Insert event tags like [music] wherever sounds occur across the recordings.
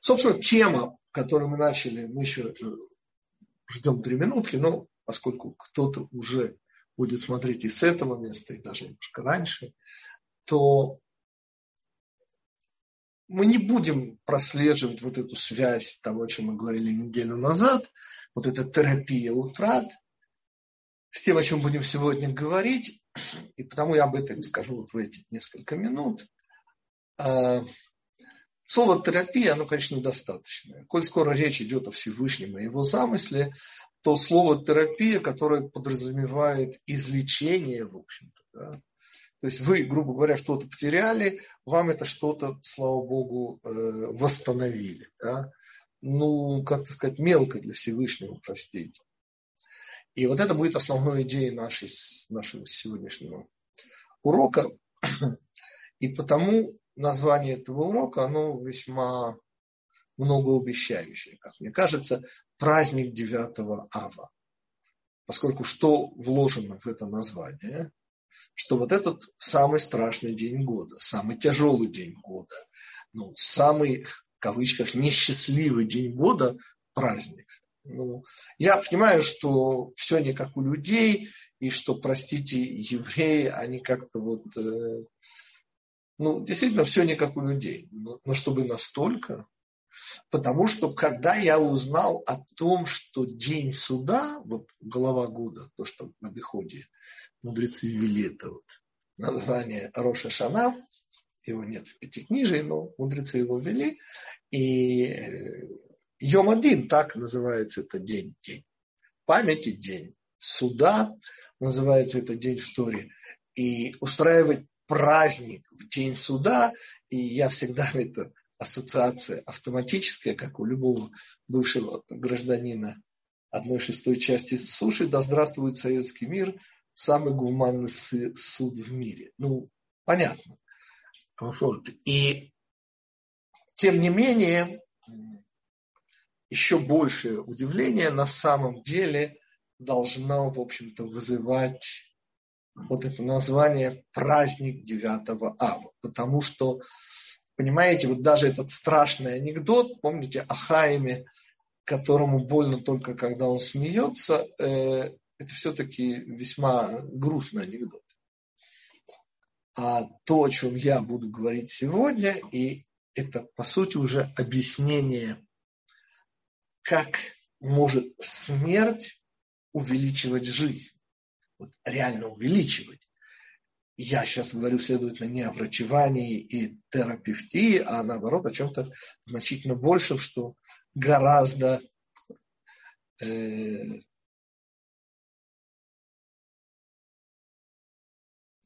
Собственно, тема, которую мы начали, мы еще э, ждем три минутки, но поскольку кто-то уже будет смотреть и с этого места, и даже немножко раньше, то мы не будем прослеживать вот эту связь того, о чем мы говорили неделю назад, вот эта терапия утрат, с тем, о чем будем сегодня говорить, и потому я об этом скажу вот в эти несколько минут. Слово терапия, оно, конечно, недостаточное. Коль скоро речь идет о Всевышнем и его замысле, то слово терапия, которое подразумевает излечение, в общем-то, да, то есть вы, грубо говоря, что-то потеряли, вам это что-то, слава богу, э, восстановили. Да? Ну, как то сказать, мелко для Всевышнего, простите. И вот это будет основной идеей нашей, нашего сегодняшнего урока. И потому название этого урока, оно весьма многообещающее, как мне кажется, праздник 9 ава. Поскольку что вложено в это название? Что вот этот самый страшный день года, самый тяжелый день года, ну, самый, в кавычках, несчастливый день года – праздник. Ну, я понимаю, что все не как у людей, и что, простите, евреи, они как-то вот, э, ну, действительно, все не как у людей. Но, но чтобы настолько, Потому что когда я узнал о том, что день суда, вот голова года, то, что в обиходе мудрецы ввели это вот название Роша Шана, его нет в Пятикнижии, но мудрецы его ввели, и э, Йом один, так называется это день, день памяти, день суда, называется это день в Торе, и устраивать праздник в день суда, и я всегда это ассоциация автоматическая, как у любого бывшего гражданина одной шестой части суши, да здравствует советский мир, самый гуманный суд в мире. Ну, понятно. Вот. И тем не менее, еще большее удивление на самом деле должно, в общем-то, вызывать вот это название праздник 9 ава. Потому что Понимаете, вот даже этот страшный анекдот, помните о Хайме, которому больно только когда он смеется, э, это все-таки весьма грустный анекдот. А то, о чем я буду говорить сегодня, и это, по сути, уже объяснение, как может смерть увеличивать жизнь. Вот реально увеличивать я сейчас говорю, следовательно, не о врачевании и терапевтии, а наоборот о чем-то значительно большем, что гораздо э,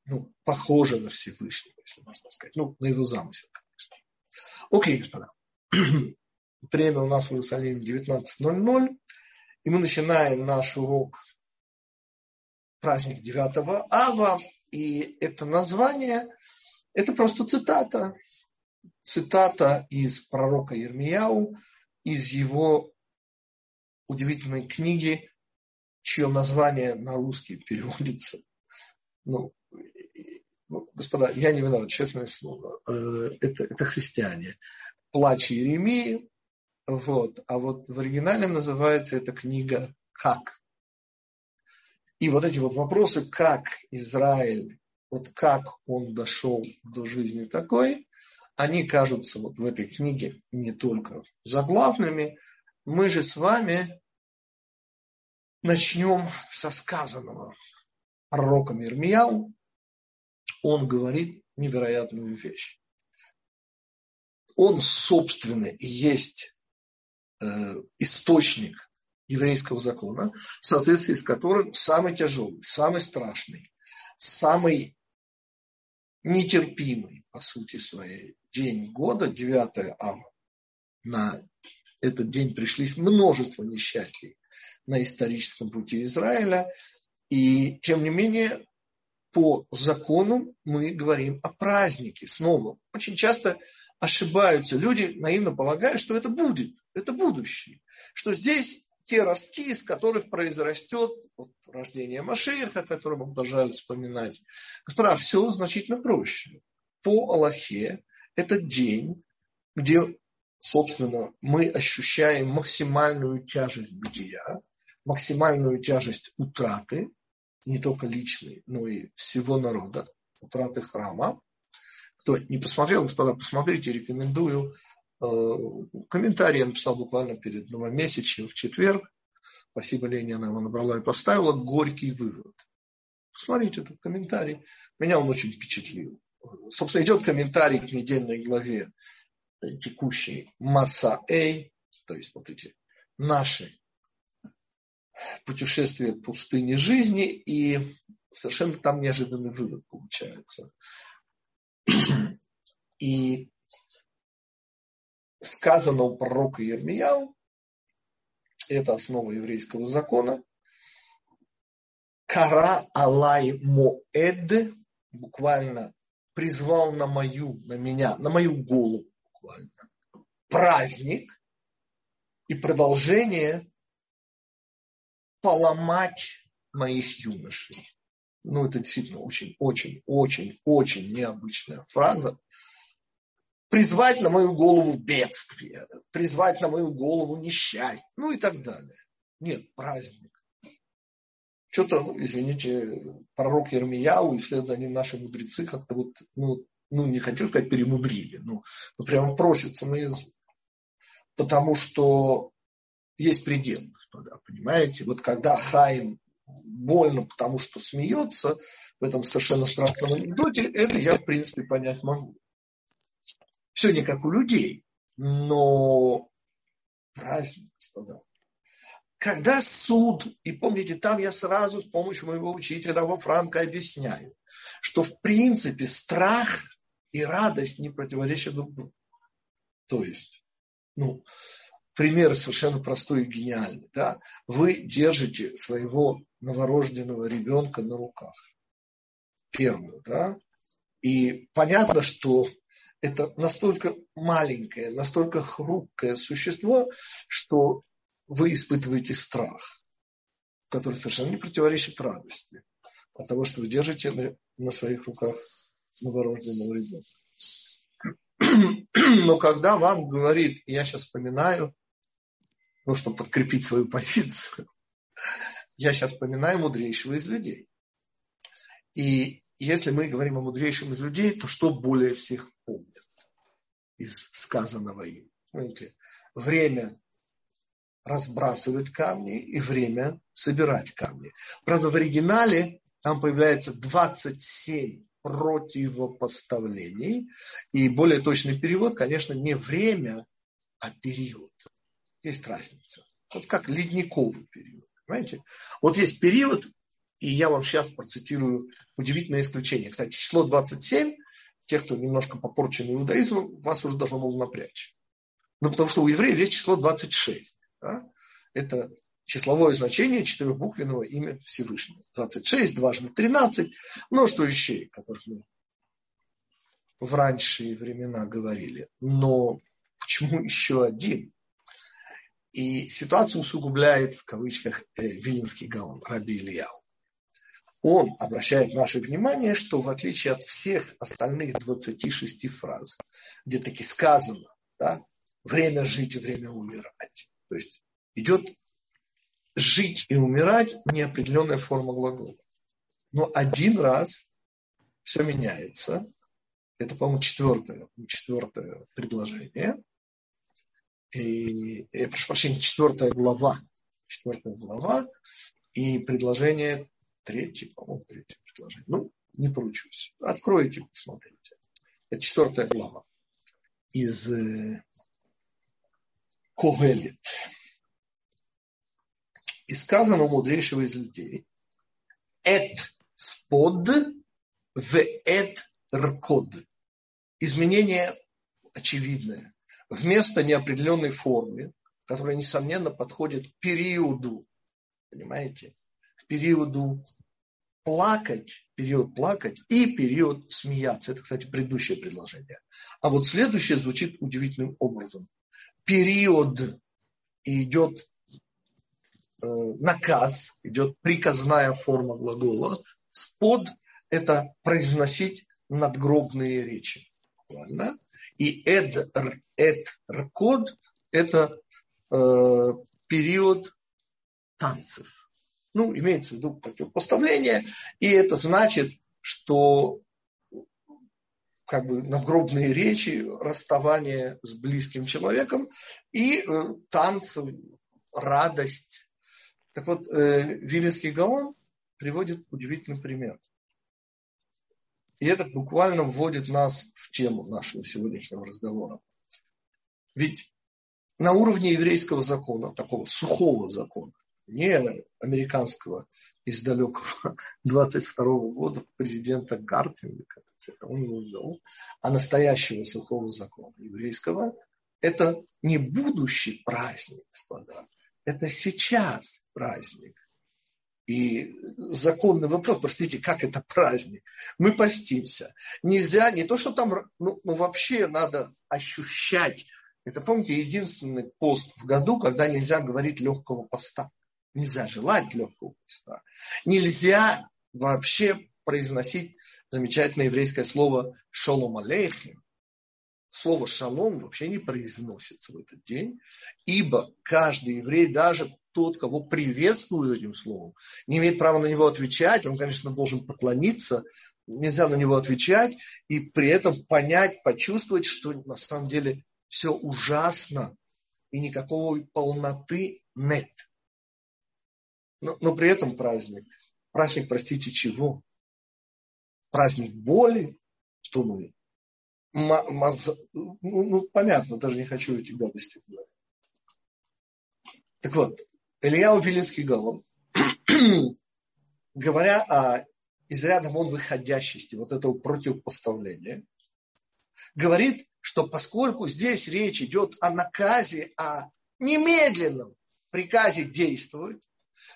ну, похоже на Всевышнего, если можно сказать. Ну, на его замысел, конечно. Окей, господа. [clears throat] Время у нас в Иерусалиме 19.00, и мы начинаем наш урок праздник 9 ава. И это название, это просто цитата. Цитата из пророка Ермияу, из его удивительной книги, чье название на русский переводится. Ну, ну, господа, я не виноват, честное слово. Э, это, это христиане. Плач Иеремии. Вот. А вот в оригинале называется эта книга «Как?». И вот эти вот вопросы, как Израиль, вот как он дошел до жизни такой, они кажутся вот в этой книге не только заглавными. Мы же с вами начнем со сказанного пророком Ирмияу. Он говорит невероятную вещь. Он, собственно, и есть э, источник еврейского закона, в соответствии с которым самый тяжелый, самый страшный, самый нетерпимый, по сути своей, день года, 9 ава. На этот день пришлись множество несчастий на историческом пути Израиля. И, тем не менее, по закону мы говорим о празднике. Снова, очень часто ошибаются люди, наивно полагая, что это будет, это будущее. Что здесь те ростки, из которых произрастет вот, рождение Машииха, о котором обожают вспоминать. Господа, все значительно проще. По Аллахе это день, где собственно, мы ощущаем максимальную тяжесть бытия, максимальную тяжесть утраты, не только личной, но и всего народа, утраты храма. Кто не посмотрел, господа, посмотрите, рекомендую. Э, комментарий я написал буквально перед новомесячем в четверг. Спасибо, Лене, она его набрала и поставила. Горький вывод. Посмотрите этот комментарий. Меня он очень впечатлил. Собственно, идет комментарий к недельной главе текущей Маса Эй, то есть вот эти наши путешествия пустыни жизни, и совершенно там неожиданный вывод получается. [clears throat] И сказано у пророка Ермияу, это основа еврейского закона, Кара Алай Моэд, буквально призвал на мою, на меня, на мою голову буквально, праздник и продолжение поломать моих юношей. Ну, это действительно очень, очень, очень, очень необычная фраза. Призвать на мою голову бедствие, призвать на мою голову несчастье, ну и так далее. Нет, праздник. Что-то, ну, извините, пророк Ермияу и вслед за ним наши мудрецы как-то вот, ну, ну, не хочу сказать перемудрили, но ну, прямо просится на язык. Потому что есть предел, господа, понимаете? Вот когда Хаим больно, потому что смеется в этом совершенно страшном анекдоте, это я, в принципе, понять могу. Все не как у людей, но праздник, господа. Когда суд, и помните, там я сразу с помощью моего учителя во Франко объясняю, что в принципе страх и радость не противоречат друг другу. То есть, ну, пример совершенно простой и гениальный. Да? Вы держите своего новорожденного ребенка на руках. Первую, да? И понятно, что это настолько маленькое, настолько хрупкое существо, что вы испытываете страх, который совершенно не противоречит радости от того, что вы держите на, своих руках новорожденного ребенка. [clears throat] Но когда вам говорит, я сейчас вспоминаю, ну, чтобы подкрепить свою позицию, [laughs] я сейчас вспоминаю мудрейшего из людей. И если мы говорим о мудрейшем из людей, то что более всех из сказанного им? Понимаете? Время разбрасывать камни и время собирать камни. Правда, в оригинале там появляется 27 противопоставлений. И более точный перевод, конечно, не время, а период. Есть разница. Вот как ледниковый период. Понимаете? Вот есть период, и я вам сейчас процитирую удивительное исключение. Кстати, число 27, те, кто немножко попорчен иудаизмом, вас уже должно было напрячь. Ну, потому что у евреев есть число 26. Да? Это числовое значение четырехбуквенного имя Всевышнего. 26, дважды 13, множество вещей, которых мы в ранние времена говорили. Но почему [laughs] еще один? И ситуацию усугубляет, в кавычках, э, Вилинский гаон, Раби Ильяу. Он обращает наше внимание, что в отличие от всех остальных 26 фраз, где таки сказано, да, время жить и время умирать. То есть идет жить и умирать неопределенная форма глагола. Но один раз все меняется. Это, по-моему, четвертое, четвертое предложение. И, я прошу прощения, четвертая глава. Четвертая глава. И предложение третье, по-моему, третье предложение. Ну, не поручусь. Откройте, посмотрите. Это четвертая глава из э, Когелит. И сказано у мудрейшего из людей, эт спод в эт ркод. Изменение очевидное. Вместо неопределенной формы, которая, несомненно, подходит периоду, понимаете, периоду плакать, период плакать и период смеяться. Это, кстати, предыдущее предложение. А вот следующее звучит удивительным образом. Период идет Э, наказ, идет приказная форма глагола. Спод – это произносить надгробные речи. Правильно? И эд-код – это э, период танцев. Ну, имеется в виду противопоставление, и это значит, что как бы надгробные речи, расставание с близким человеком и э, танцы, радость. Так вот, э, Вилинский Гаон приводит удивительный пример. И это буквально вводит нас в тему нашего сегодняшнего разговора. Ведь на уровне еврейского закона, такого сухого закона, не американского из далекого 22 года президента Гартинга, он его ввел, а настоящего сухого закона еврейского, это не будущий праздник, господа, это сейчас праздник. И законный вопрос, простите, как это праздник? Мы постимся. Нельзя, не то, что там, ну, ну вообще надо ощущать. Это, помните, единственный пост в году, когда нельзя говорить легкого поста. Нельзя желать легкого поста. Нельзя вообще произносить замечательное еврейское слово «шолом алейхим». Слово «шалом» вообще не произносится в этот день, ибо каждый еврей, даже тот, кого приветствуют этим словом, не имеет права на него отвечать. Он, конечно, должен поклониться, нельзя на него отвечать и при этом понять, почувствовать, что на самом деле все ужасно и никакой полноты нет. Но, но при этом праздник. Праздник, простите, чего? Праздник боли, что мы? Маз... Ну, ну, понятно, даже не хочу эти гадости говорить. Так вот, Илья Вилинский Гаон, [clears throat] говоря о из ряда вон выходящести, вот этого противопоставления, говорит, что поскольку здесь речь идет о наказе, о немедленном приказе действовать,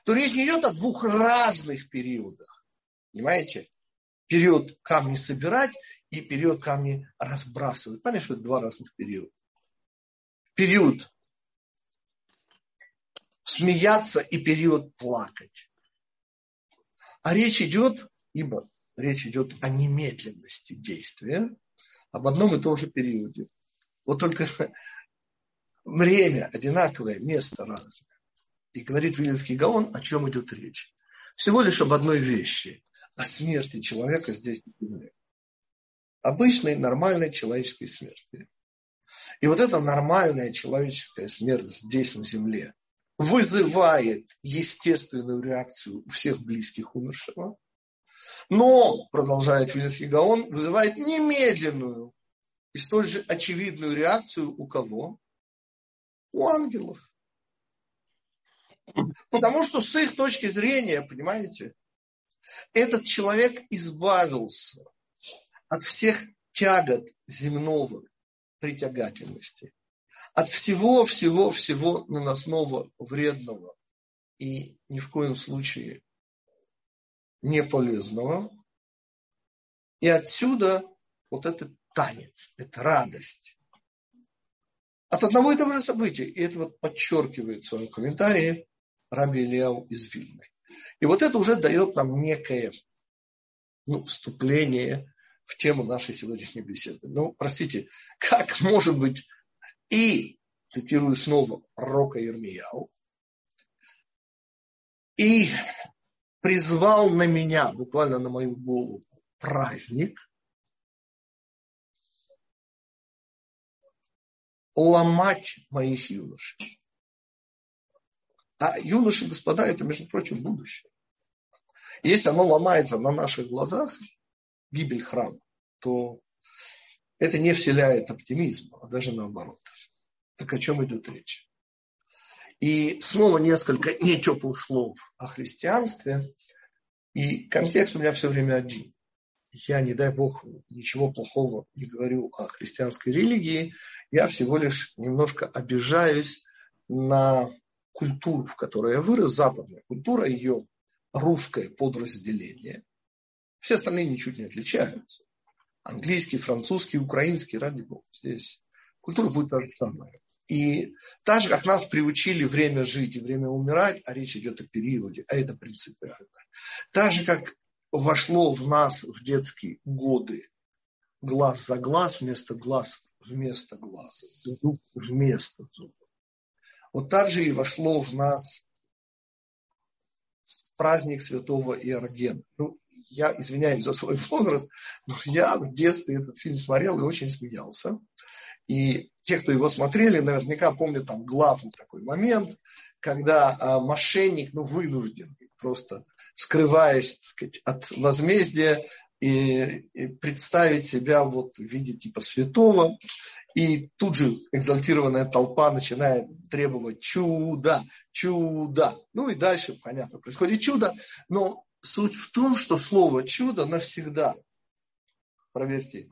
то речь не идет о двух разных периодах. Понимаете? Период камни собирать и период камни разбрасывать. Понятно, что это два разных периода. Период смеяться и период плакать. А речь идет, ибо речь идет о немедленности действия, об одном и том же периоде. Вот только время одинаковое, место разное. И говорит Вилинский Гаон, о чем идет речь. Всего лишь об одной вещи. О смерти человека здесь на земле. Обычной, нормальной человеческой смерти. И вот эта нормальная человеческая смерть здесь на земле вызывает естественную реакцию у всех близких умершего. Но, продолжает Вилинский Гаон, вызывает немедленную и столь же очевидную реакцию у кого? У ангелов. Потому что с их точки зрения, понимаете, этот человек избавился от всех тягот земного притягательности, от всего-всего-всего наносного, вредного и ни в коем случае не полезного. И отсюда вот этот танец, эта радость. От одного и того же события. И это вот подчеркивает в своем комментарии Раби Ильяу из Вильны. И вот это уже дает нам некое ну, вступление в тему нашей сегодняшней беседы. Ну, простите, [laughs] как может быть и, цитирую снова пророка Ирмияу, и призвал на меня, буквально на мою голову, праздник, ломать моих юношей. А юноши, господа, это, между прочим, будущее. Если оно ломается на наших глазах, гибель храма, то это не вселяет оптимизм, а даже наоборот. Так о чем идет речь? И снова несколько нетеплых слов о христианстве. И контекст у меня все время один. Я, не дай бог, ничего плохого не говорю о христианской религии. Я всего лишь немножко обижаюсь на культуру, в которой я вырос, западная культура, ее русское подразделение. Все остальные ничуть не отличаются. Английский, французский, украинский, ради бога. Здесь культура будет та же самая. И так же, как нас приучили время жить и время умирать, а речь идет о периоде, а это принципиально. Так же, как вошло в нас в детские годы глаз за глаз вместо глаз вместо глаза, зуб вместо зуба. Вот так же и вошло в нас праздник святого Иоргена. Ну, я извиняюсь за свой возраст, но я в детстве этот фильм смотрел и очень смеялся. И те, кто его смотрели, наверняка помнят там главный такой момент, когда а, мошенник, ну, вынужден просто скрываясь, так сказать, от возмездия, и, и представить себя вот в виде типа святого. И тут же экзальтированная толпа начинает требовать чуда, чуда. Ну и дальше, понятно, происходит чудо. Но суть в том, что слово чудо навсегда, проверьте,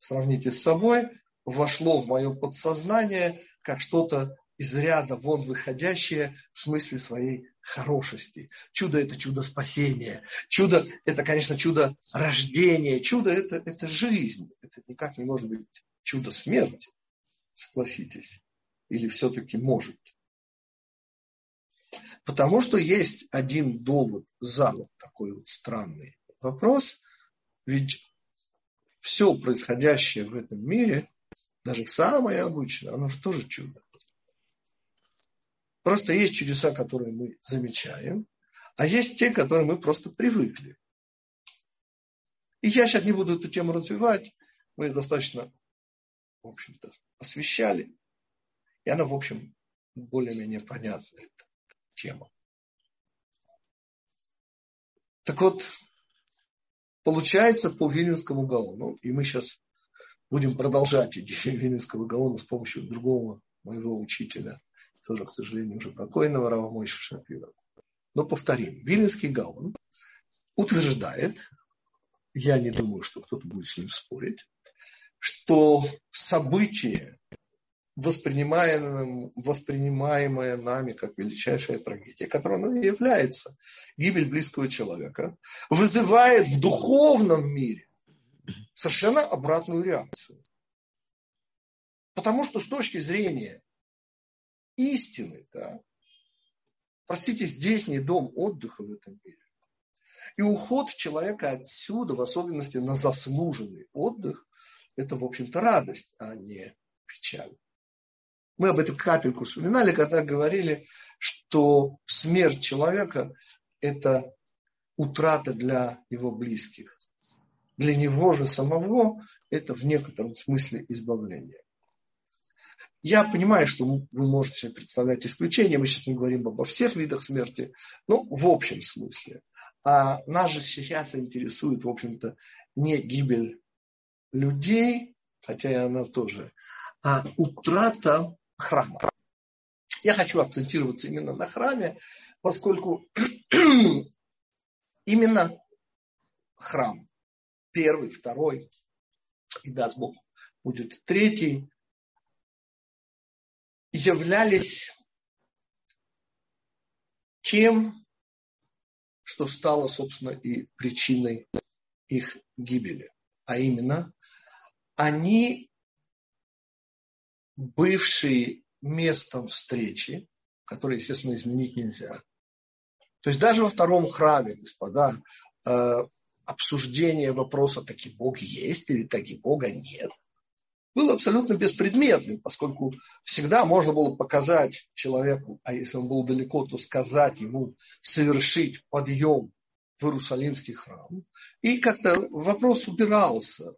сравните с собой, вошло в мое подсознание как что-то из ряда вон выходящее в смысле своей хорошести. Чудо – это чудо спасения. Чудо – это, конечно, чудо рождения. Чудо это, – это жизнь. Это никак не может быть чудо смерти, согласитесь. Или все-таки может. Потому что есть один довод за вот такой вот странный вопрос. Ведь все происходящее в этом мире, даже самое обычное, оно же тоже чудо. Просто есть чудеса, которые мы замечаем, а есть те, к которым мы просто привыкли. И я сейчас не буду эту тему развивать. Мы достаточно, в общем-то, освещали. И она, в общем, более-менее понятная эта тема. Так вот, получается по Вильнюсскому гаону, и мы сейчас будем продолжать идею [laughs] Вильнюсского гаона с помощью другого моего учителя – тоже, к сожалению, уже покойного Рава Мойша Шапира. Но повторим, Вильнинский Гаон утверждает, я не думаю, что кто-то будет с ним спорить, что событие, воспринимаемое, воспринимаемое нами как величайшая трагедия, которая оно и является, гибель близкого человека, вызывает в духовном мире совершенно обратную реакцию. Потому что с точки зрения истины. Да? Простите, здесь не дом отдыха в этом мире. И уход человека отсюда, в особенности на заслуженный отдых, это, в общем-то, радость, а не печаль. Мы об этом капельку вспоминали, когда говорили, что смерть человека – это утрата для его близких. Для него же самого это в некотором смысле избавление. Я понимаю, что вы можете себе представлять исключения, мы сейчас не говорим обо всех видах смерти, но в общем смысле. А нас же сейчас интересует, в общем-то, не гибель людей, хотя и она тоже, а утрата храма. Я хочу акцентироваться именно на храме, поскольку [clears throat] именно храм, первый, второй, и даст Бог, будет третий, являлись тем, что стало, собственно, и причиной их гибели. А именно, они, бывшие местом встречи, которые, естественно, изменить нельзя. То есть даже во втором храме, господа, э, обсуждение вопроса, таки Бог есть или таки Бога нет, был абсолютно беспредметным, поскольку всегда можно было показать человеку, а если он был далеко, то сказать ему совершить подъем в Иерусалимский храм. И как-то вопрос убирался.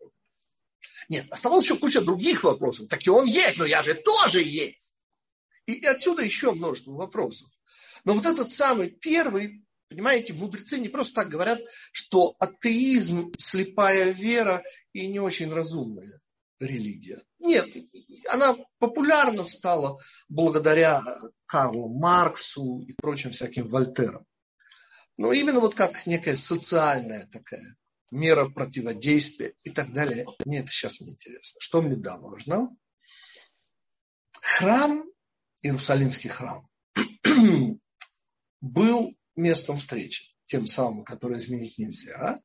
Нет, оставалась еще куча других вопросов. Так и он есть, но я же тоже есть. И отсюда еще множество вопросов. Но вот этот самый первый, понимаете, мудрецы не просто так говорят, что атеизм, слепая вера и не очень разумная религия. Нет, она популярна стала благодаря Карлу Марксу и прочим всяким Вольтерам. Но именно вот как некая социальная такая мера противодействия и так далее. Мне это сейчас не интересно. Что мне да важно? Храм, Иерусалимский храм, [clears throat] был местом встречи, тем самым, которое изменить нельзя.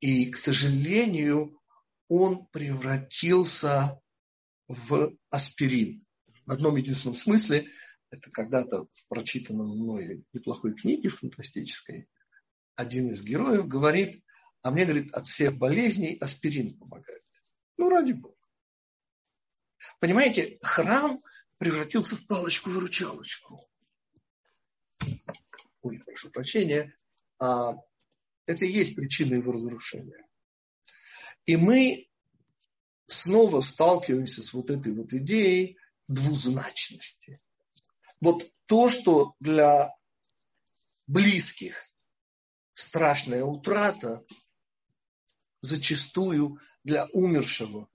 И, к сожалению, он превратился в аспирин. В одном единственном смысле, это когда-то в прочитанном мной неплохой книге фантастической, один из героев говорит, а мне, говорит, от всех болезней аспирин помогает. Ну, ради бога. Понимаете, храм превратился в палочку-выручалочку. Ой, прошу прощения. А, это и есть причина его разрушения. И мы снова сталкиваемся с вот этой вот идеей двузначности. Вот то, что для близких страшная утрата, зачастую для умершего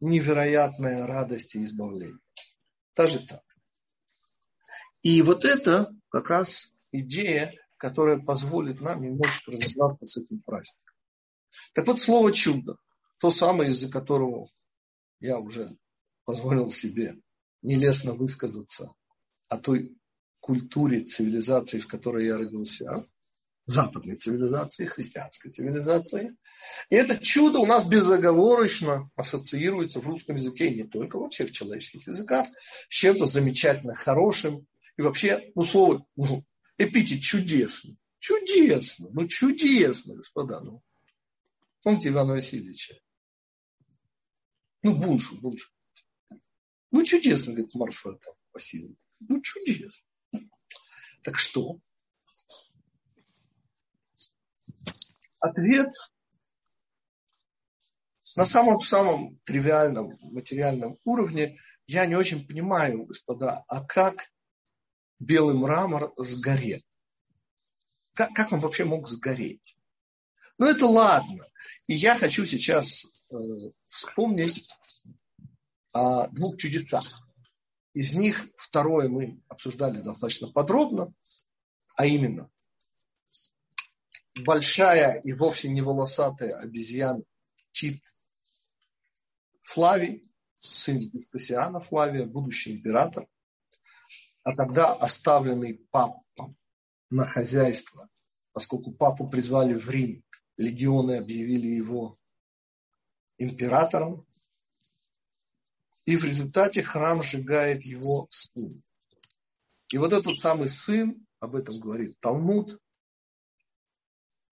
невероятная радость и избавление. Даже так. И вот это как раз идея, которая позволит нам немножечко разобраться с этим праздником. Так вот, слово чудо, то самое, из-за которого я уже позволил себе нелестно высказаться о той культуре, цивилизации, в которой я родился, западной цивилизации, христианской цивилизации. И это чудо у нас безоговорочно ассоциируется в русском языке, и не только во всех человеческих языках, с чем-то замечательно хорошим. И вообще, ну, слово, ну, эпитет чудесный. Чудесно, ну чудесно, господа. Ну. Помните Ивана Васильевича? Ну, Буншу, Буншу. Ну, чудесно, говорит Марфа там, Васильевна. Ну, чудесно. Так что? Ответ на самом-самом тривиальном материальном уровне я не очень понимаю, господа, а как белый мрамор сгорел? Как, как он вообще мог сгореть? Ну, это ладно. И я хочу сейчас э, вспомнить о двух чудесах. Из них второе мы обсуждали достаточно подробно, а именно большая и вовсе не волосатая обезьяна Тит Флавий, сын Веспасиана Флавия, будущий император, а тогда оставленный папом на хозяйство, поскольку папу призвали в Рим, легионы объявили его императором, и в результате храм сжигает его сын. И вот этот самый сын, об этом говорит Талмуд,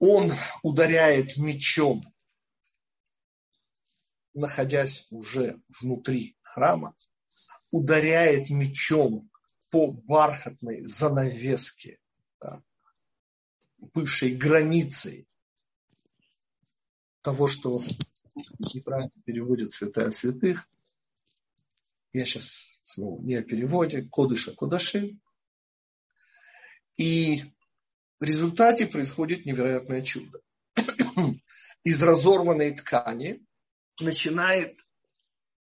он ударяет мечом, находясь уже внутри храма, ударяет мечом по бархатной занавеске, да, бывшей границей того, что неправильно переводит святая святых, я сейчас снова не о переводе, кодыша кодаши. И в результате происходит невероятное чудо. [clears throat] Из разорванной ткани начинает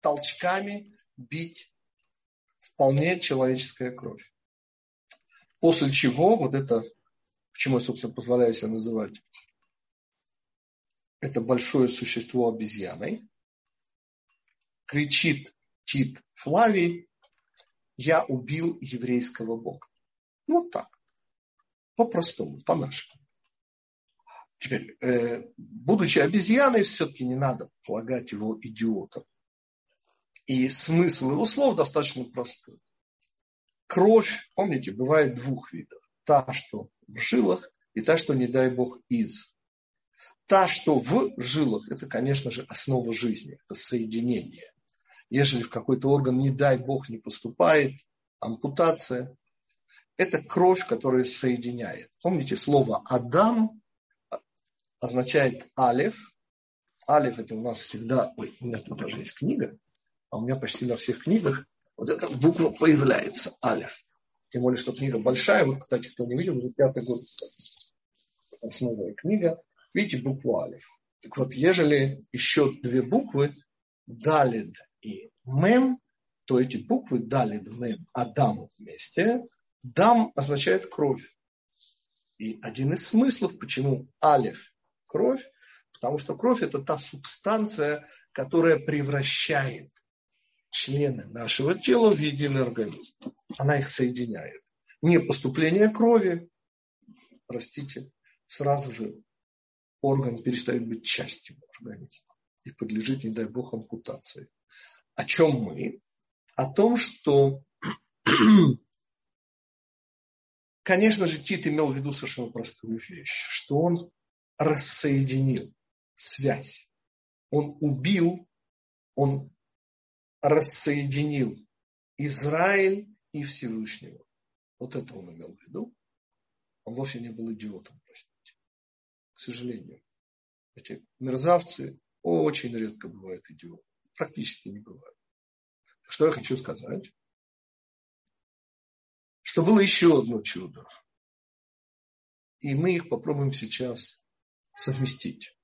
толчками бить вполне человеческая кровь. После чего вот это, почему я, собственно, позволяю себя называть, это большое существо обезьяной, кричит Тит Флавий, я убил еврейского бога. Ну, вот так. По-простому, по-нашему. Теперь, э, будучи обезьяной, все-таки не надо полагать его идиотом. И смысл его слов достаточно простой. Кровь, помните, бывает двух видов. Та, что в жилах, и та, что, не дай бог, из. Та, что в жилах, это, конечно же, основа жизни, это соединение. Ежели в какой-то орган, не дай бог, не поступает, ампутация, это кровь, которая соединяет. Помните, слово «Адам» означает «алев». «Алев» это у нас всегда... Ой, у меня тут даже есть книга, а у меня почти на всех книгах вот эта буква появляется «алев». Тем более, что книга большая. Вот, кстати, кто не видел, уже пятый год. Основная книга. Видите букву «алев». Так вот, ежели еще две буквы «далид» и «мем», то эти буквы «далид», «мем», «адам» вместе Дам означает кровь. И один из смыслов, почему алиф – кровь, потому что кровь – это та субстанция, которая превращает члены нашего тела в единый организм. Она их соединяет. Не поступление крови, простите, сразу же орган перестает быть частью организма и подлежит, не дай бог, ампутации. О чем мы? О том, что [clears throat] Конечно же, Тит имел в виду совершенно простую вещь, что он рассоединил связь. Он убил, он рассоединил Израиль и Всевышнего. Вот это он имел в виду. Он вовсе не был идиотом, простите. К сожалению. Эти мерзавцы очень редко бывают идиотами. Практически не бывают. Что я хочу сказать? Что было еще одно чудо. И мы их попробуем сейчас совместить.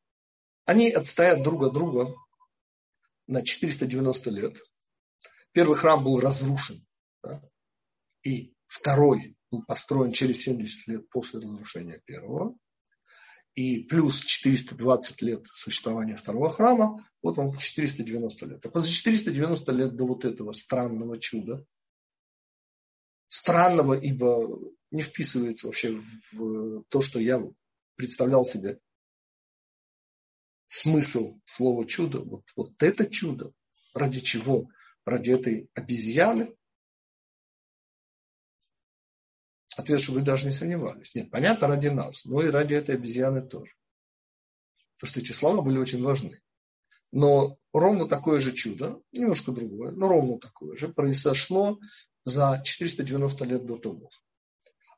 Они отстоят друг от друга на 490 лет. Первый храм был разрушен. Да? И второй был построен через 70 лет после разрушения первого. И плюс 420 лет существования второго храма, вот вам 490 лет. Так вот за 490 лет до вот этого странного чуда, странного, ибо не вписывается вообще в то, что я представлял себе смысл слова чудо. Вот, вот это чудо. Ради чего? Ради этой обезьяны? Ответ, что вы даже не сомневались. Нет, понятно, ради нас, но и ради этой обезьяны тоже. Потому что эти слова были очень важны. Но ровно такое же чудо, немножко другое, но ровно такое же, произошло за 490 лет до того.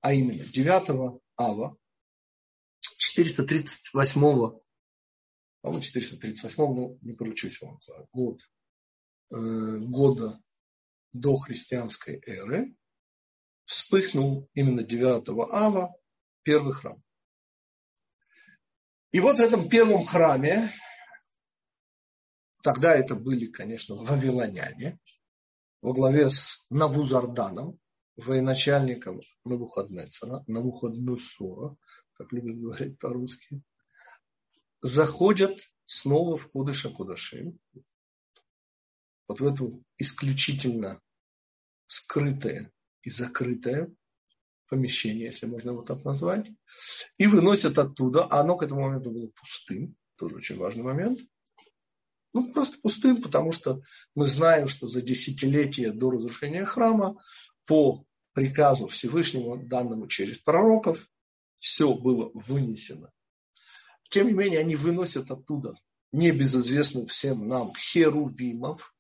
А именно 9 ава 438 по-моему, 438 ну, не поручусь вам за год, э, года до христианской эры, вспыхнул именно 9 ава первый храм. И вот в этом первом храме, тогда это были, конечно, вавилоняне, во главе с Навузарданом, военачальником Навуходнецера, Навуходнесора, как любят говорить по-русски, заходят снова в Кудыша Кудашим, вот в эту исключительно скрытое и закрытое помещение, если можно его так назвать, и выносят оттуда, а оно к этому моменту было пустым, тоже очень важный момент, ну, просто пустым, потому что мы знаем, что за десятилетия до разрушения храма по приказу Всевышнего, данному через пророков, все было вынесено тем не менее, они выносят оттуда небезызвестных всем нам херувимов.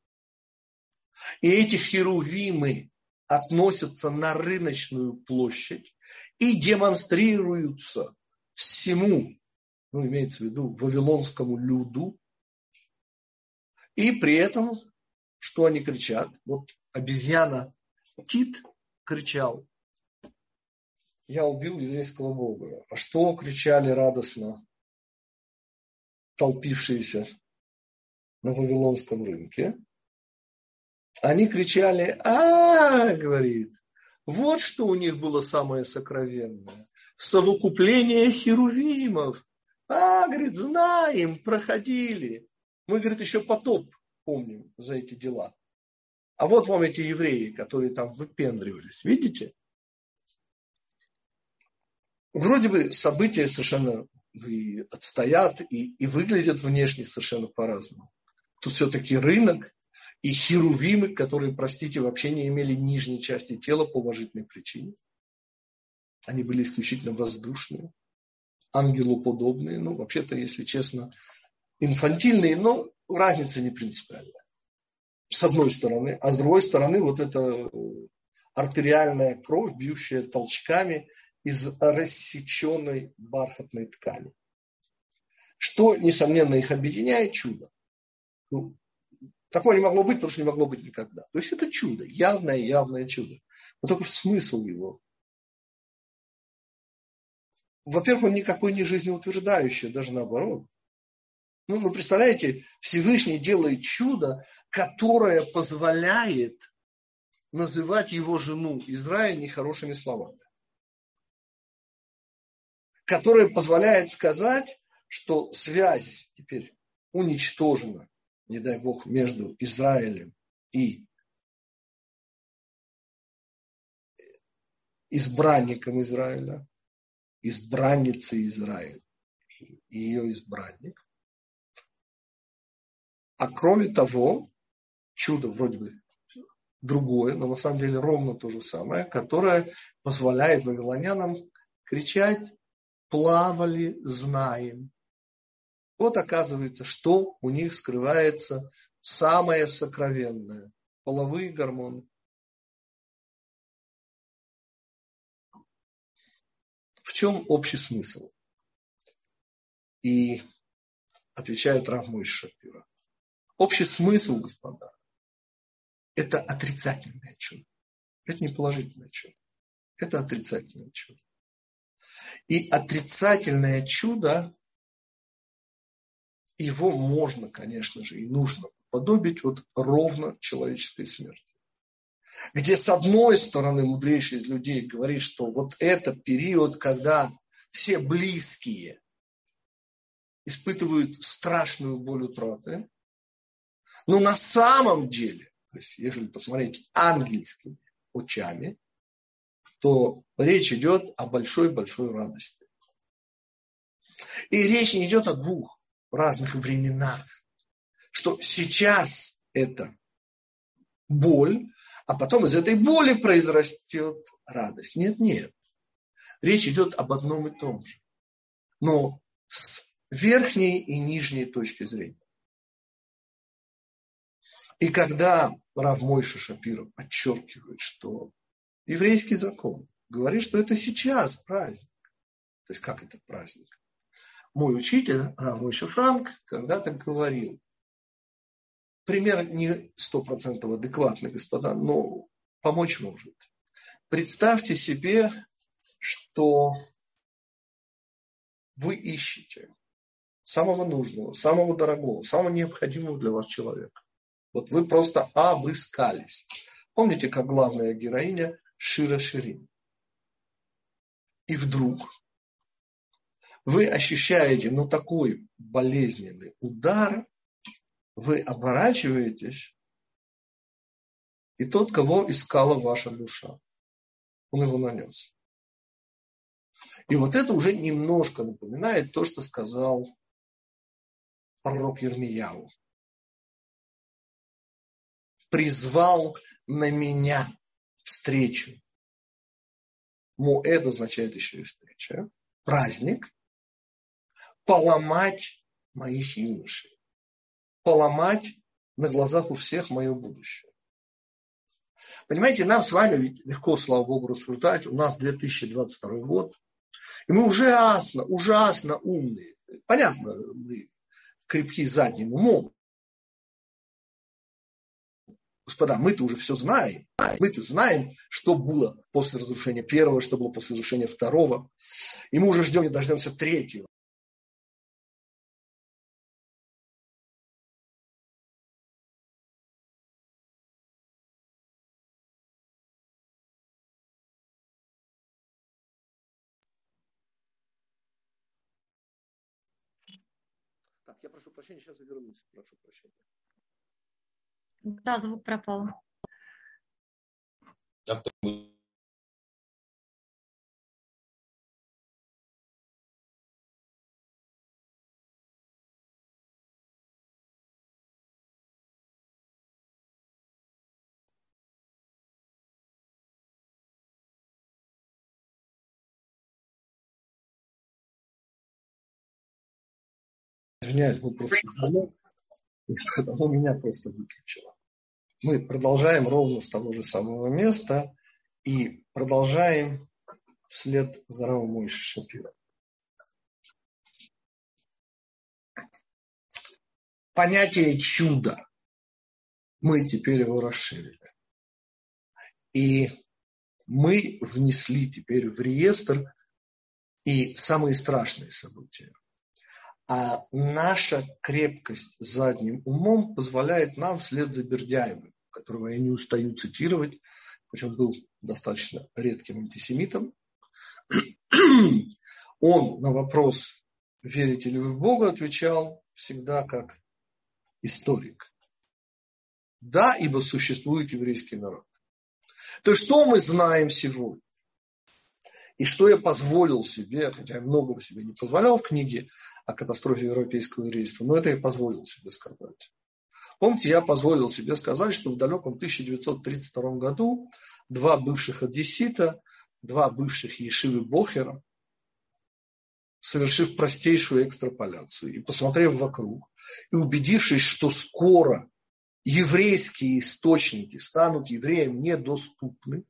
И эти херувимы относятся на рыночную площадь и демонстрируются всему, ну, имеется в виду, вавилонскому люду. И при этом, что они кричат? Вот обезьяна Тит кричал, я убил еврейского бога. А что кричали радостно толпившиеся на Вавилонском рынке, они кричали, а, говорит, вот что у них было самое сокровенное. Совокупление херувимов. А, говорит, знаем, проходили. Мы, говорит, еще потоп помним за эти дела. А вот вам эти евреи, которые там выпендривались. Видите? Вроде бы события совершенно и отстоят, и, и выглядят внешне совершенно по-разному. Тут все-таки рынок и херувимы, которые, простите, вообще не имели нижней части тела по уважительной причине. Они были исключительно воздушные, ангелоподобные, ну, вообще-то, если честно, инфантильные, но разница не принципиальная. С одной стороны. А с другой стороны, вот эта артериальная кровь, бьющая толчками из рассеченной бархатной ткани. Что, несомненно, их объединяет чудо. Ну, такого не могло быть, потому что не могло быть никогда. То есть это чудо, явное, явное чудо. Но только смысл его. Во-первых, он никакой не жизнеутверждающий, даже наоборот. Ну, ну, представляете, Всевышний делает чудо, которое позволяет называть его жену Израиль нехорошими словами которое позволяет сказать, что связь теперь уничтожена, не дай бог, между Израилем и избранником Израиля, избранницей Израиля и ее избранник. А кроме того, чудо вроде бы другое, но на самом деле ровно то же самое, которое позволяет вавилонянам кричать плавали, знаем. Вот оказывается, что у них скрывается самое сокровенное – половые гормоны. В чем общий смысл? И отвечает Равмой Шапира. Общий смысл, господа, это отрицательное чудо. Это не положительное чудо. Это отрицательное чудо. И отрицательное чудо, его можно, конечно же, и нужно подобить вот ровно человеческой смерти. Где с одной стороны мудрейший из людей говорит, что вот это период, когда все близкие испытывают страшную боль утраты, но на самом деле, то есть, если посмотреть ангельскими очами, то речь идет о большой-большой радости. И речь не идет о двух разных временах, что сейчас это боль, а потом из этой боли произрастет радость. Нет, нет. Речь идет об одном и том же. Но с верхней и нижней точки зрения. И когда Рав Мойша Шапира подчеркивает, что еврейский закон говорит, что это сейчас праздник. То есть как это праздник? Мой учитель, Рав Мойша Франк, когда-то говорил, пример не стопроцентно адекватный, господа, но помочь может. Представьте себе, что вы ищете самого нужного, самого дорогого, самого необходимого для вас человека. Вот вы просто обыскались. Помните, как главная героиня Шира Ширин? И вдруг вы ощущаете, ну, такой болезненный удар, вы оборачиваетесь, и тот, кого искала ваша душа, он его нанес. И вот это уже немножко напоминает то, что сказал пророк Ермияу призвал на меня встречу. Муэд означает еще и встреча. Праздник. Поломать моих юношей. Поломать на глазах у всех мое будущее. Понимаете, нам с вами ведь легко, слава Богу, рассуждать. У нас 2022 год. И мы ужасно, ужасно умные. Понятно, мы крепки задним умом. Господа, мы-то уже все знаем. Мы-то знаем, что было после разрушения первого, что было после разрушения второго. И мы уже ждем и дождемся третьего. Так, я прошу прощения, сейчас вернусь. Прошу прощения. Да, звук пропал. Извиняюсь, был просто звонок. Оно меня просто выключило. Мы продолжаем ровно с того же самого места и продолжаем вслед за Равом Мойши Шапира. Понятие чуда. Мы теперь его расширили. И мы внесли теперь в реестр и самые страшные события. А наша крепкость задним умом позволяет нам вслед за Бердяевым, которого я не устаю цитировать, он был достаточно редким антисемитом, [clears throat] он на вопрос, верите ли вы в Бога, отвечал всегда как историк. Да, ибо существует еврейский народ. То есть, что мы знаем сегодня? И что я позволил себе, хотя я многого себе не позволял в книге, о катастрофе европейского еврейства, но это я позволил себе сказать. Помните, я позволил себе сказать, что в далеком 1932 году два бывших одессита, два бывших Ешивы Бохера, совершив простейшую экстраполяцию и посмотрев вокруг, и убедившись, что скоро еврейские источники станут евреям недоступны,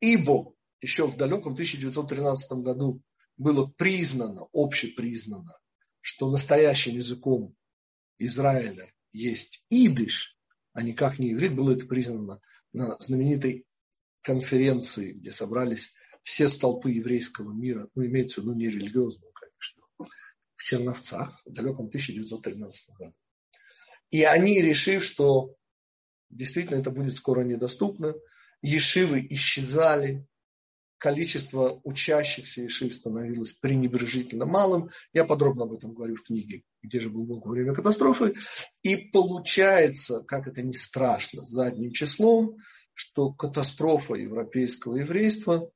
ибо еще в далеком 1913 году было признано, общепризнано, что настоящим языком Израиля есть идыш, а никак не иврит, было это признано на знаменитой конференции, где собрались все столпы еврейского мира, ну, имеется в виду не религиозную, конечно, в Черновцах в далеком 1913 году. И они, решив, что действительно это будет скоро недоступно, ешивы исчезали, количество учащихся ешив становилось пренебрежительно малым. Я подробно об этом говорю в книге «Где же был Бог во время катастрофы?». И получается, как это не страшно, задним числом, что катастрофа европейского еврейства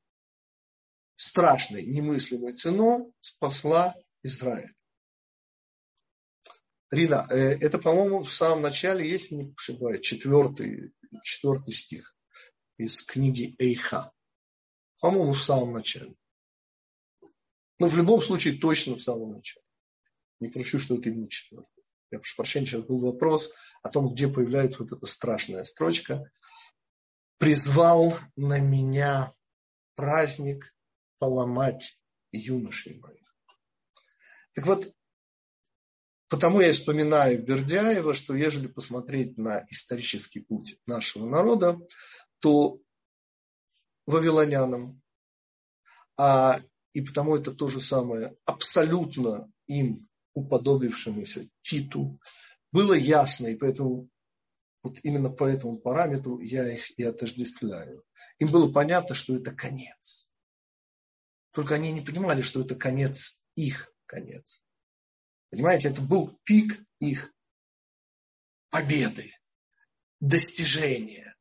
страшной, немыслимой ценой спасла Израиль. Рина, э, это, по-моему, в самом начале, если не ошибаюсь, четвертый, четвертый стих из книги Эйха. По-моему, в самом начале. Но в любом случае точно в самом начале. Не кручу, что это именно. Я прошу прощения, сейчас был вопрос о том, где появляется вот эта страшная строчка. «Призвал на меня праздник поломать юношей моих». Так вот, потому я вспоминаю Бердяева, что ежели посмотреть на исторический путь нашего народа, то вавилонянам, а и потому это то же самое абсолютно им уподобившемуся Титу, было ясно, и поэтому вот именно по этому параметру я их и отождествляю. Им было понятно, что это конец. Только они не понимали, что это конец их конец. Понимаете, это был пик их победы, достижения.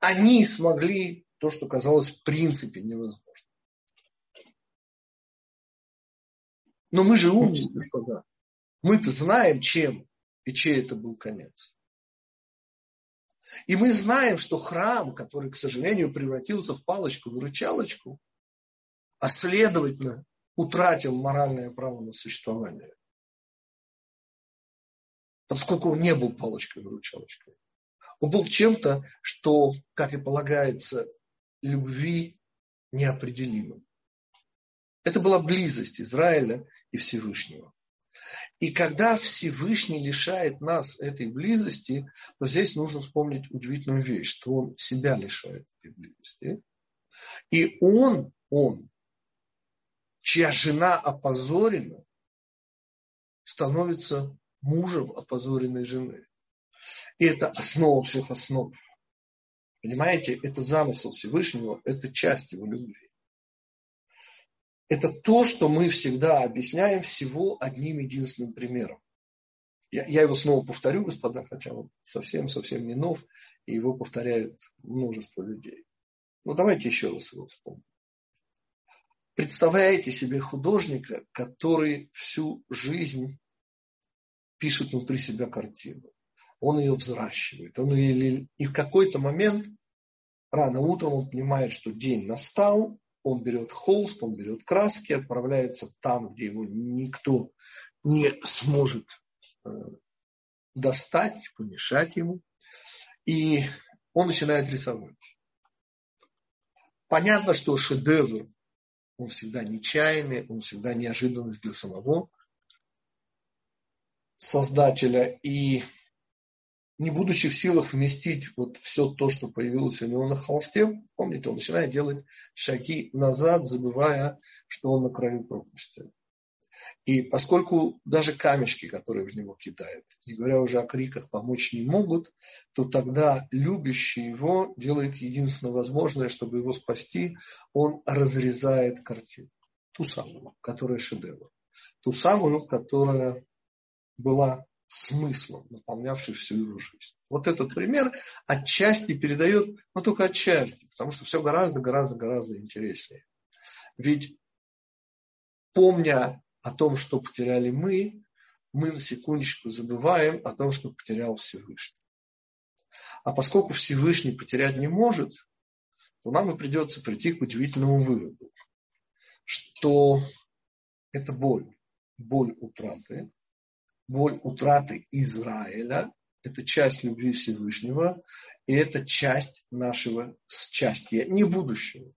Они смогли то, что казалось в принципе невозможно. Но мы же умные, господа. Мы-то знаем, чем и чей это был конец. И мы знаем, что храм, который, к сожалению, превратился в палочку-выручалочку, а следовательно утратил моральное право на существование, поскольку он не был палочкой-выручалочкой. Он был чем-то, что, как и полагается, любви неопределимым. Это была близость Израиля и Всевышнего. И когда Всевышний лишает нас этой близости, то здесь нужно вспомнить удивительную вещь, что он себя лишает этой близости. И он, он, чья жена опозорена, становится мужем опозоренной жены. И это основа всех основ. Понимаете, это замысел Всевышнего, это часть его любви. Это то, что мы всегда объясняем всего одним единственным примером. Я, я его снова повторю, господа, хотя он совсем-совсем не нов, и его повторяет множество людей. Ну, давайте еще раз его вспомним. Представляете себе художника, который всю жизнь пишет внутри себя картину он ее взращивает. Он ее, и в какой-то момент, рано утром, он понимает, что день настал, он берет холст, он берет краски, отправляется там, где его никто не сможет э, достать, помешать ему. И он начинает рисовать. Понятно, что шедевр, он всегда нечаянный, он всегда неожиданность для самого создателя. И не будучи в силах вместить вот все то, что появилось у него на холсте, помните, он начинает делать шаги назад, забывая, что он на краю пропасти. И поскольку даже камешки, которые в него кидают, не говоря уже о криках, помочь не могут, то тогда любящий его делает единственное возможное, чтобы его спасти, он разрезает картину. Ту самую, которая шедевр. Ту самую, которая была смыслом, наполнявший всю его жизнь. Вот этот пример отчасти передает, но только отчасти, потому что все гораздо, гораздо, гораздо интереснее. Ведь помня о том, что потеряли мы, мы на секундочку забываем о том, что потерял Всевышний. А поскольку Всевышний потерять не может, то нам и придется прийти к удивительному выводу, что это боль, боль утраты, боль утраты Израиля это часть любви Всевышнего, и это часть нашего счастья, не будущего.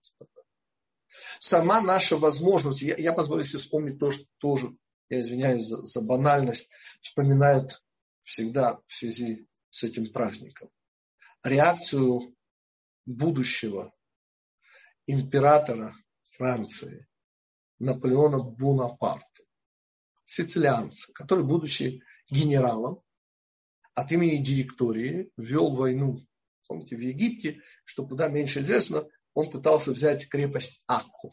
Сама наша возможность, я, я позволю себе вспомнить то, что тоже, я извиняюсь за, за банальность, вспоминают всегда в связи с этим праздником. Реакцию будущего императора Франции Наполеона Бонапарта, сицилианца, который, будучи генералом, от имени директории вел войну, помните, в Египте, что куда меньше известно, он пытался взять крепость Акку.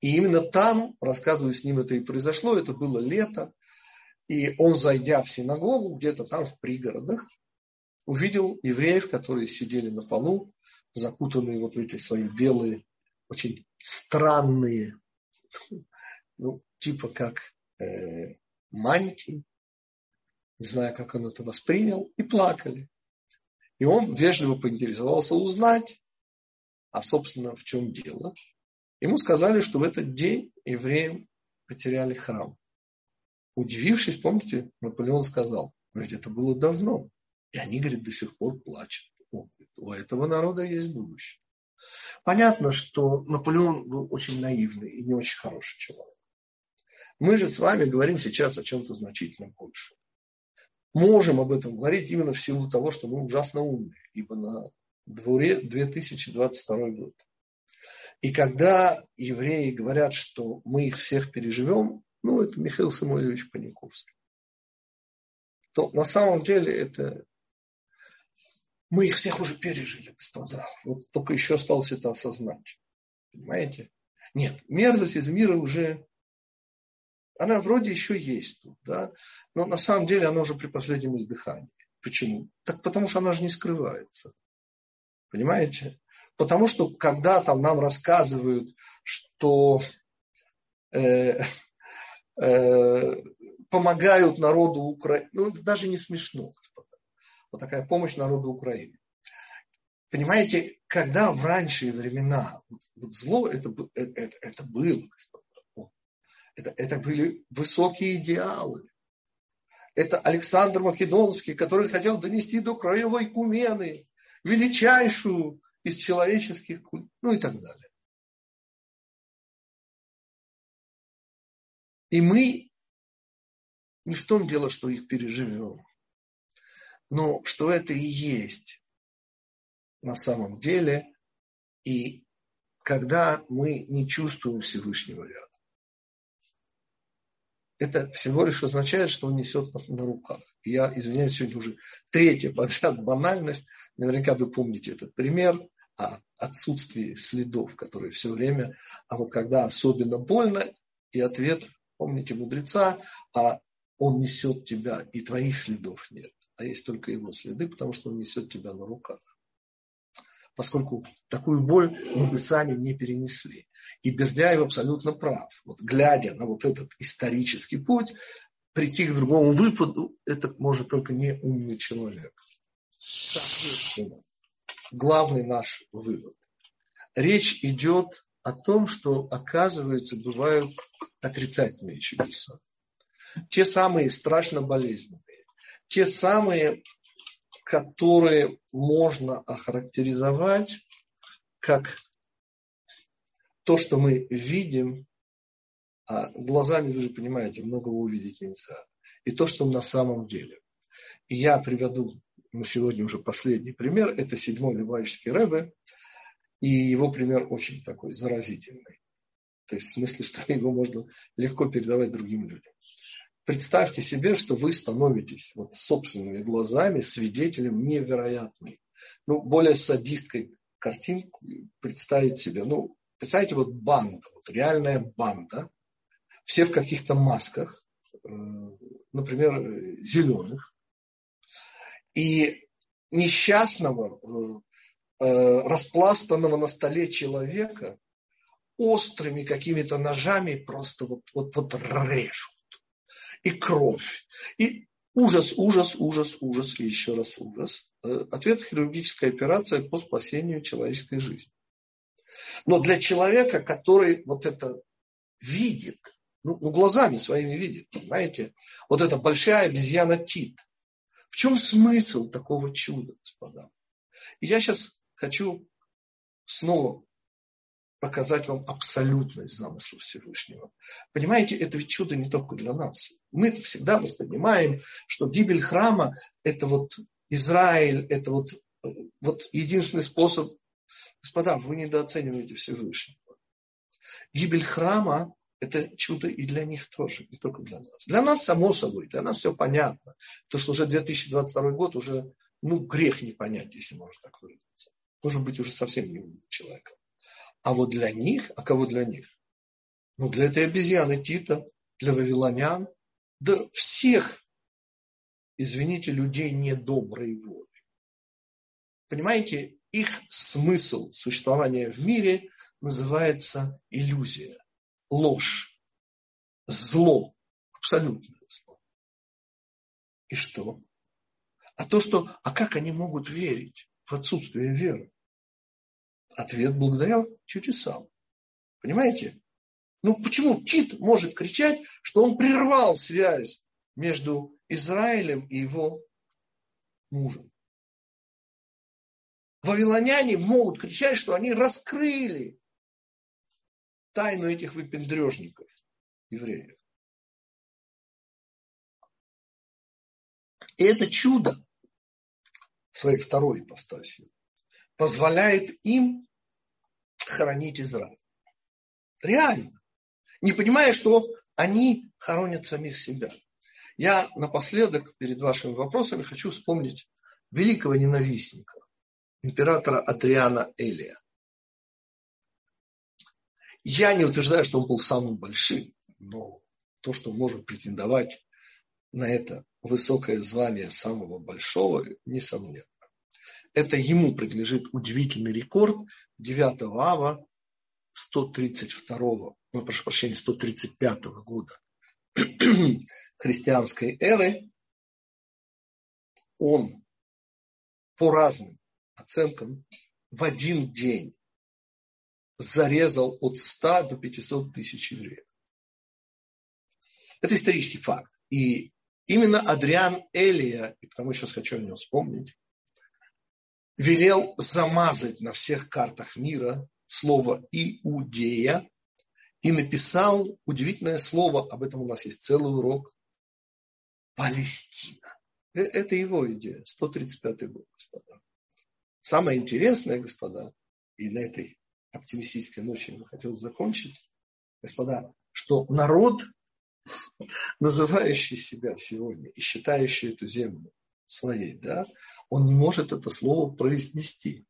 И именно там, рассказываю, с ним это и произошло, это было лето, и он, зайдя в синагогу, где-то там в пригородах, увидел евреев, которые сидели на полу, закутанные вот в эти свои белые, очень странные, [laughs] ну, типа как э, мантии, не знаю, как он это воспринял, и плакали. И он вежливо поинтересовался узнать, а, собственно, в чем дело. Ему сказали, что в этот день евреям потеряли храм. Удивившись, помните, Наполеон сказал, но ведь это было давно. И они, говорит, до сих пор плачут. О, у этого народа есть будущее. Понятно, что Наполеон был очень наивный и не очень хороший человек. Мы же с вами говорим сейчас о чем-то значительно большем. Можем об этом говорить именно в силу того, что мы ужасно умные, ибо на дворе 2022 год. И когда евреи говорят, что мы их всех переживем, ну, это Михаил Самуилович Паниковский, то на самом деле это мы их всех уже пережили, господа. Вот только еще осталось это осознать. Понимаете? Нет, мерзость из мира уже, она вроде еще есть тут, да, но на самом деле она уже при последнем издыхании. Почему? Так потому что она же не скрывается. Понимаете? Потому что когда там нам рассказывают, что э, э, помогают народу Украины, ну это даже не смешно вот такая помощь народу Украины. Понимаете, когда в ранние времена вот зло, это, это, это, это было, это, это были высокие идеалы. Это Александр Македонский, который хотел донести до краевой кумены величайшую из человеческих культур, ну и так далее. И мы не в том дело, что их переживем но что это и есть на самом деле, и когда мы не чувствуем Всевышнего рядом. Это всего лишь означает, что он несет нас на руках. Я извиняюсь, сегодня уже третья подряд банальность. Наверняка вы помните этот пример о отсутствии следов, которые все время, а вот когда особенно больно, и ответ, помните мудреца, а он несет тебя, и твоих следов нет а есть только его следы, потому что он несет тебя на руках. Поскольку такую боль мы бы сами не перенесли. И Бердяев абсолютно прав. Вот глядя на вот этот исторический путь, прийти к другому выпаду, это может только не умный человек. Соответственно, главный наш вывод. Речь идет о том, что, оказывается, бывают отрицательные чудеса. Те самые страшно болезненные те самые, которые можно охарактеризовать как то, что мы видим, а глазами, вы же понимаете, многого увидеть нельзя, и то, что на самом деле. И я приведу на сегодня уже последний пример, это седьмой Левайский Рэбе, и его пример очень такой заразительный. То есть в смысле, [laughs] что его можно легко передавать другим людям. Представьте себе, что вы становитесь вот собственными глазами свидетелем невероятной, ну, более садисткой картинку представить себе. Ну, представьте, вот банда, вот реальная банда, все в каких-то масках, э, например, зеленых, и несчастного, э, э, распластанного на столе человека острыми какими-то ножами просто вот, вот, вот режут и кровь, и ужас, ужас, ужас, ужас и еще раз ужас. Ответ – хирургическая операция по спасению человеческой жизни. Но для человека, который вот это видит, ну, ну глазами своими видит, понимаете, вот эта большая обезьяна Тит, В чем смысл такого чуда, господа? И я сейчас хочу снова показать вам абсолютность замысла Всевышнего. Понимаете, это ведь чудо не только для нас. Мы всегда воспринимаем, что гибель храма – это вот Израиль, это вот, вот единственный способ. Господа, вы недооцениваете Всевышнего. Гибель храма – это чудо и для них тоже, не только для нас. Для нас, само собой, для нас все понятно. То, что уже 2022 год, уже ну, грех не понять, если можно так выразиться. Нужно быть уже совсем не умным человеком. А вот для них, а кого для них? Ну, для этой обезьяны Тита, для вавилонян, да всех, извините, людей недоброй воли. Понимаете, их смысл существования в мире называется иллюзия, ложь, зло, абсолютное зло. И что? А то, что, а как они могут верить в отсутствие веры? Ответ благодаря чудесам. Понимаете? Ну почему Тит может кричать, что он прервал связь между Израилем и его мужем? Вавилоняне могут кричать, что они раскрыли тайну этих выпендрежников, евреев. И это чудо своей второй ипостаси позволяет им хоронить Израиль. Реально. Не понимая, что они хоронят самих себя. Я напоследок перед вашими вопросами хочу вспомнить великого ненавистника, императора Адриана Элия. Я не утверждаю, что он был самым большим, но то, что может претендовать на это высокое звание самого большого, несомненно. Это ему принадлежит удивительный рекорд 9 ава 132, ну, прошу прощения, 135 года [clears throat] христианской эры. Он по разным оценкам в один день зарезал от 100 до 500 тысяч евреев. Это исторический факт. И именно Адриан Элия, и потому сейчас хочу о нем вспомнить, велел замазать на всех картах мира слово «иудея» и написал удивительное слово, об этом у нас есть целый урок, Палестина. Э, это его идея, 135 год, господа. Самое интересное, господа, и на этой оптимистической ночи я хотел закончить, господа, что народ, [laughs] называющий себя сегодня и считающий эту землю своей, да, он не может это слово произнести.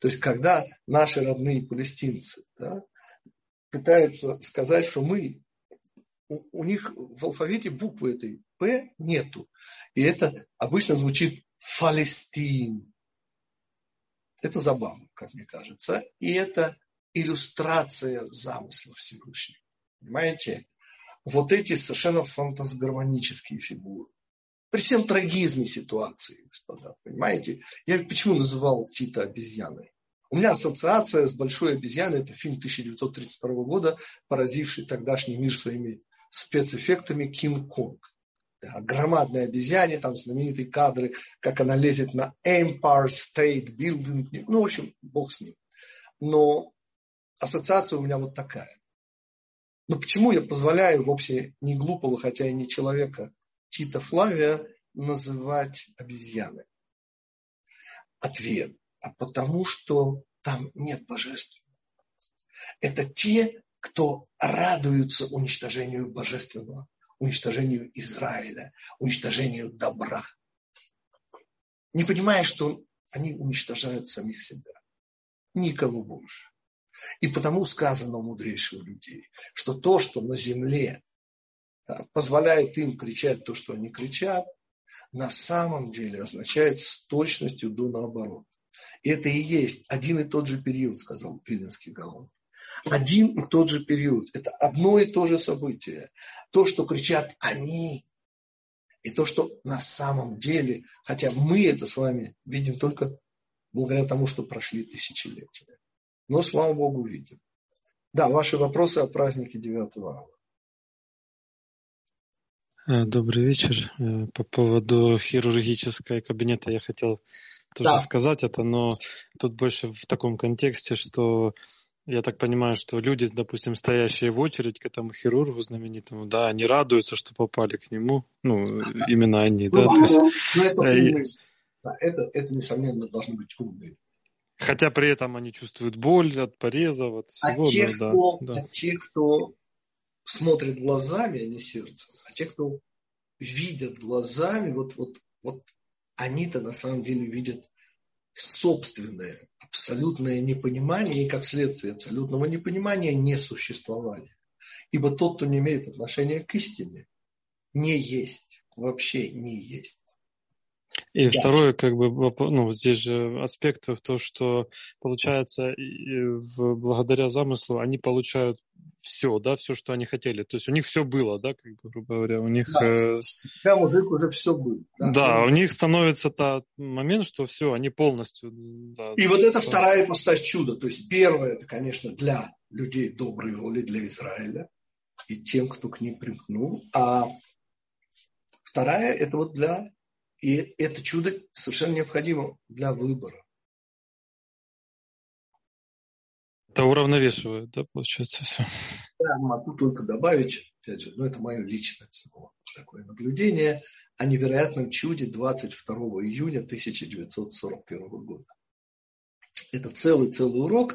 То есть, когда наши родные палестинцы да, пытаются сказать, что мы, у, у них в алфавите буквы этой П нету. И это обычно звучит Фалестин. Это забавно, как мне кажется. И это иллюстрация замысла Всевышнего. Понимаете? Вот эти совершенно фантасгармонические фигуры при всем трагизме ситуации, господа, понимаете? Я почему называл Тита обезьяной? У меня ассоциация с большой обезьяной, это фильм 1932 года, поразивший тогдашний мир своими спецэффектами «Кинг-Конг». Да, громадная обезьяне, там знаменитые кадры, как она лезет на Empire State Building. Ну, в общем, бог с ним. Но ассоциация у меня вот такая. Но почему я позволяю вовсе не глупого, хотя и не человека, Тита Флавия называть обезьяной? Ответ. А потому что там нет божественного. Это те, кто радуются уничтожению божественного, уничтожению Израиля, уничтожению добра. Не понимая, что они уничтожают самих себя. Никого больше. И потому сказано мудрейших людей, что то, что на земле позволяет им кричать то, что они кричат, на самом деле означает с точностью до наоборот. И это и есть один и тот же период, сказал Виленский Гаон. Один и тот же период. Это одно и то же событие. То, что кричат они, и то, что на самом деле, хотя мы это с вами видим только благодаря тому, что прошли тысячелетия. Но, слава Богу, видим. Да, ваши вопросы о празднике 9 ава. Э, добрый вечер. Э, по поводу хирургического кабинета я хотел тоже да. сказать это, но тут больше в таком контексте, что я так понимаю, что люди, допустим, стоящие в очередь к этому хирургу знаменитому, да, они радуются, что попали к нему, ну, именно они, да. Ну, есть, ну, это, э, да, это, это, несомненно, должны быть умные. Хотя при этом они чувствуют боль от порезов, от а всего. А те, да, кто, да. А те, кто смотрит глазами, а не сердцем, а те, кто видят глазами, вот, вот, вот они-то на самом деле видят собственное абсолютное непонимание и, как следствие абсолютного непонимания, несуществование. Ибо тот, кто не имеет отношения к истине, не есть, вообще не есть. И да. второе, как бы, ну, здесь же аспект в том, что, получается, благодаря замыслу они получают все, да, все, что они хотели. То есть у них все было, да, как бы, грубо говоря, у них... Да, э... прямо мужик уже все был. Да, да у них становится тот момент, что все, они полностью... Да, и вот это вторая ипостась чуда. То есть первое, это, конечно, для людей доброй воли, для Израиля и тем, кто к ним примкнул. А вторая, это вот для... И это чудо совершенно необходимо для выбора. Это уравновешивает, да, получается, все. Да, могу только добавить, опять же, ну, это мое личное такое наблюдение о невероятном чуде 22 июня 1941 года. Это целый-целый урок,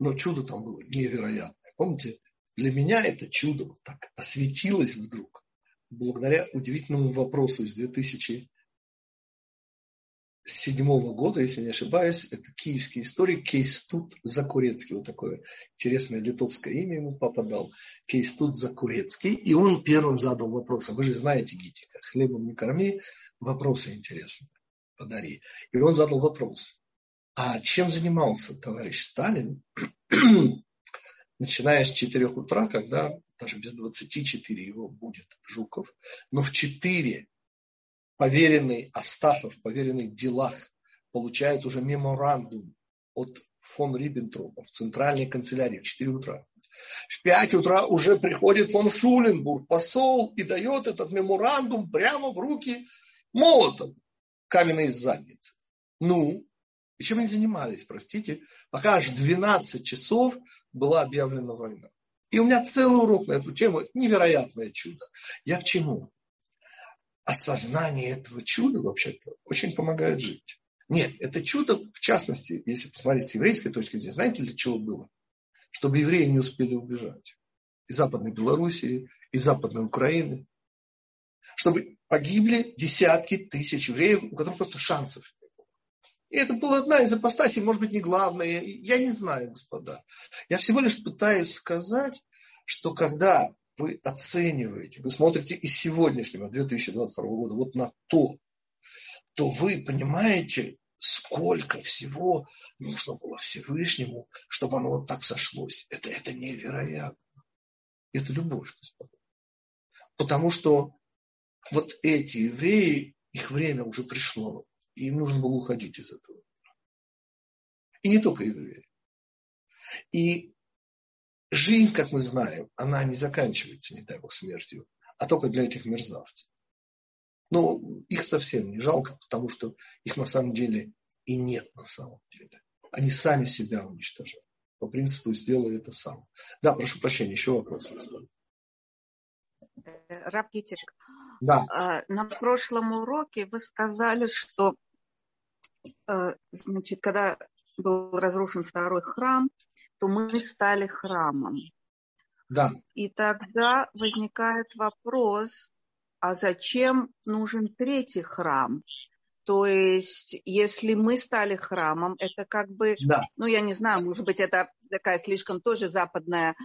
но чудо там было невероятное. Помните, для меня это чудо вот так осветилось вдруг благодаря удивительному вопросу из 2000 седьмого года, если не ошибаюсь, это киевский историк Кейстут Закурецкий, вот такое интересное литовское имя ему папа дал, Кейстут Закурецкий, и он первым задал вопрос, а вы же знаете Гитика, хлебом не корми, вопросы интересные подари. И он задал вопрос, а чем занимался товарищ Сталин, [clears throat] начиная с 4 утра, когда даже без 24 его будет Жуков, но в 4 поверенный Астафов, поверенный делах, получает уже меморандум от фон Риббентропа в центральной канцелярии в 4 утра. В 5 утра уже приходит фон Шуленбург, посол, и дает этот меморандум прямо в руки молотом каменной задницы. Ну, и чем они занимались, простите, пока аж 12 часов была объявлена война. И у меня целый урок на эту тему. Невероятное чудо. Я к чему? Осознание этого чуда вообще-то очень помогает жить. Нет, это чудо, в частности, если посмотреть с еврейской точки зрения, знаете, для чего было? Чтобы евреи не успели убежать из Западной Белоруссии, из Западной Украины. Чтобы погибли десятки тысяч евреев, у которых просто шансов не было. И это была одна из апостасий, может быть, не главная. Я не знаю, господа. Я всего лишь пытаюсь сказать, что когда вы оцениваете, вы смотрите из сегодняшнего 2022 года вот на то, то вы понимаете, сколько всего нужно было Всевышнему, чтобы оно вот так сошлось. Это, это невероятно. Это любовь, господа. Потому что вот эти евреи, их время уже пришло, и им нужно было уходить из этого. И не только евреи. И Жизнь, как мы знаем, она не заканчивается, не дай бог, смертью, а только для этих мерзавцев. Но их совсем не жалко, потому что их на самом деле и нет на самом деле. Они сами себя уничтожают. По принципу «сделай это сам». Да, прошу прощения, еще вопрос. Э, Равгитик, да. А, на прошлом уроке вы сказали, что э, значит, когда был разрушен второй храм, то мы стали храмом. Да. И тогда возникает вопрос, а зачем нужен третий храм? То есть, если мы стали храмом, это как бы, да. ну, я не знаю, может быть, это такая слишком тоже западная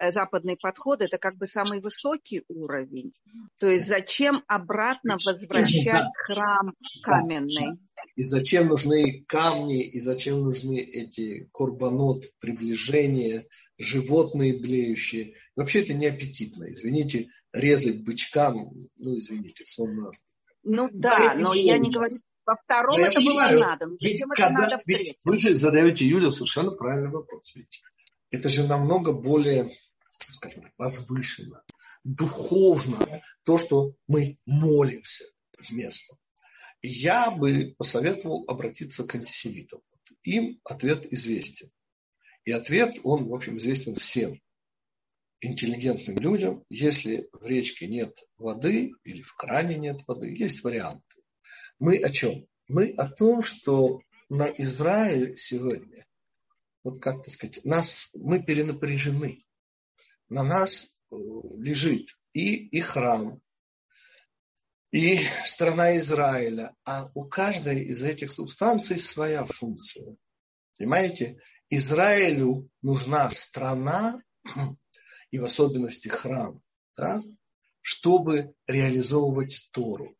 э, западный подход, это как бы самый высокий уровень. То есть зачем обратно возвращать храм каменный? И зачем нужны камни, и зачем нужны эти корбанот, приближения, животные блеющие. Вообще это не аппетитно, извините, резать бычкам, ну извините, сонно. Ну да, но я не говорю, во втором это было не надо. Но когда, это надо ведь вы же задаете Юлю совершенно правильный вопрос. Ведь это же намного более, скажем так, возвышенно, духовно то, что мы молимся вместо. Я бы посоветовал обратиться к антисемитам. Им ответ известен. И ответ, он, в общем, известен всем интеллигентным людям. Если в речке нет воды или в кране нет воды, есть варианты. Мы о чем? Мы о том, что на Израиль сегодня, вот как так сказать, нас, мы перенапряжены. На нас э, лежит и, и храм, и страна Израиля. А у каждой из этих субстанций своя функция. Понимаете? Израилю нужна страна, и в особенности храм, да, чтобы реализовывать Тору.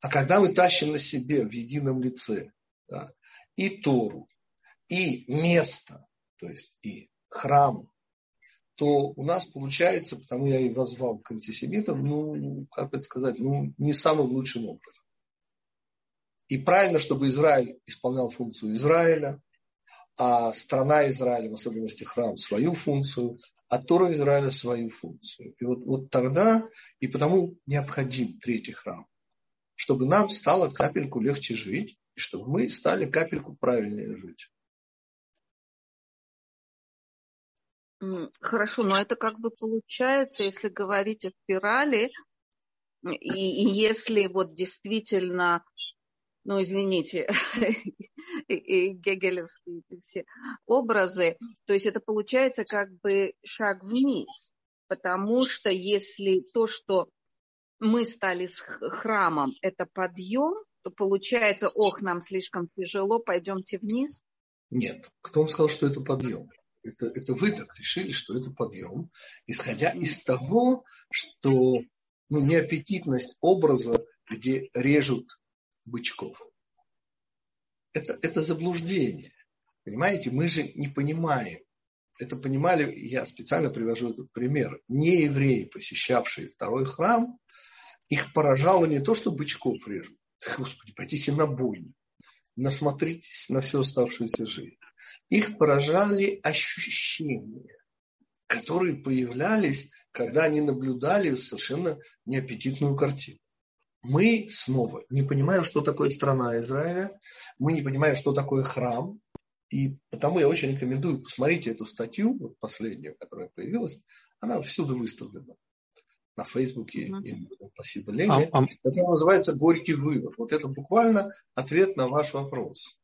А когда мы тащим на себе в едином лице да, и Тору, и место, то есть и храм, то у нас получается, потому я и возвал к антисемитам, ну, как это сказать, ну, не самым лучшим образом. И правильно, чтобы Израиль исполнял функцию Израиля, а страна Израиля, в особенности храм, свою функцию, а Тора Израиля свою функцию. И вот, вот тогда, и потому необходим третий храм, чтобы нам стало капельку легче жить, и чтобы мы стали капельку правильнее жить. Хорошо, но это как бы получается, если говорить о спирали, и, и если вот действительно, ну извините, [laughs] гегелевские эти все образы, то есть это получается как бы шаг вниз, потому что если то, что мы стали с храмом, это подъем, то получается, ох, нам слишком тяжело, пойдемте вниз. Нет, кто вам сказал, что это подъем? Это, это вы так решили, что это подъем, исходя из того, что ну, неаппетитность образа, где режут бычков. Это, это заблуждение. Понимаете, мы же не понимаем. Это понимали, я специально привожу этот пример. Не евреи, посещавшие второй храм, их поражало не то, что бычков режут. Господи, пойдите на бойню. Насмотритесь на всю оставшуюся жизнь их поражали ощущения, которые появлялись, когда они наблюдали совершенно неаппетитную картину. Мы снова не понимаем, что такое страна Израиля, мы не понимаем, что такое храм, и потому я очень рекомендую, посмотрите эту статью, вот последнюю, которая появилась, она всюду выставлена на Фейсбуке, mm-hmm. спасибо Лене. А, а... Это называется «Горький вывод». Вот это буквально ответ на ваш вопрос.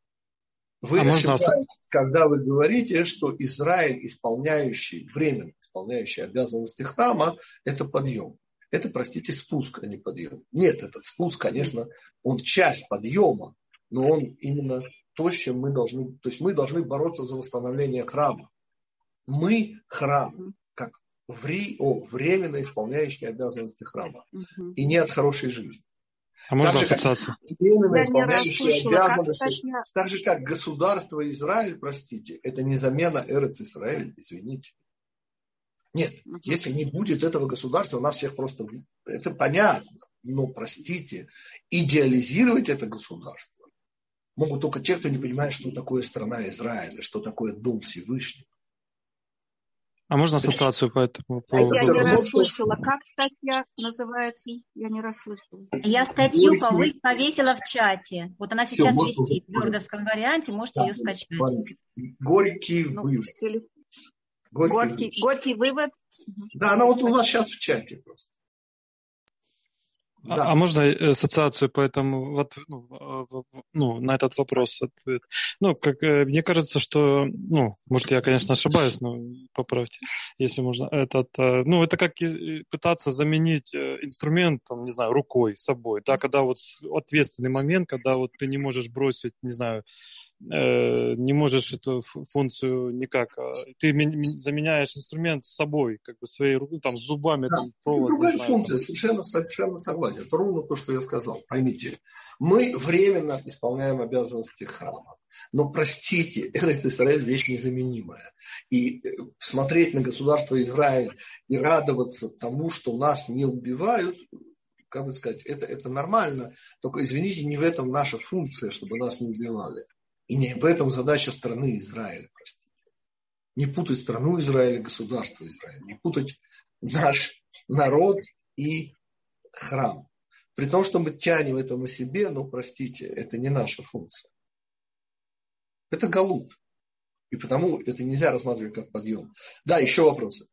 Вы а ошибаетесь, можно... когда вы говорите, что Израиль, исполняющий, временно исполняющий обязанности храма, это подъем. Это, простите, спуск, а не подъем. Нет, этот спуск, конечно, он часть подъема, но он именно то, с чем мы должны, то есть мы должны бороться за восстановление храма. Мы храм, как вре, о, временно исполняющий обязанности храма. И не от хорошей жизни. А можно так ассоциацию? Как, так же, как государство Израиль, простите, это не замена Эрец Израиль, извините. Нет, если не будет этого государства, у нас всех просто... Это понятно, но, простите, идеализировать это государство могут только те, кто не понимает, что такое страна Израиля, что такое Дом Всевышнего. А можно ассоциацию по этому поводу? Я не расслышала. Как статья называется? Я не расслышала. Я статью повесила в чате. Вот она сейчас Все, висит в вердовском варианте, можете да, ее скачать. Горький ну, вывод. Горький, горький, горький вывод. Да, она вот у вас сейчас в чате просто. А, да. А, можно э, ассоциацию по этому, вот, ну, а, ну, на этот вопрос ответ? Ну, как, э, мне кажется, что, ну, может, я, конечно, ошибаюсь, но поправьте, если можно. Этот, э, ну, это как пытаться заменить инструмент, там, не знаю, рукой, собой, да, когда вот ответственный момент, когда вот ты не можешь бросить, не знаю, не можешь эту функцию никак. А, ты заменяешь инструмент с собой, как бы своей рукой, там, зубами, да. там, провод. Другая функция, совершенно, совершенно согласен. Это ровно то, что я сказал. Поймите, мы временно исполняем обязанности храма. Но, простите, [laughs] Эрец Израиль вещь незаменимая. И э, смотреть на государство Израиль и радоваться тому, что нас не убивают, как бы сказать, это, это нормально. Только, извините, не в этом наша функция, чтобы нас не убивали. И не в этом задача страны Израиля, простите. Не путать страну Израиля, государство Израиля, не путать наш народ и храм. При том, что мы тянем это на себе, но, простите, это не наша функция. Это галут. И потому это нельзя рассматривать как подъем. Да, еще вопросы.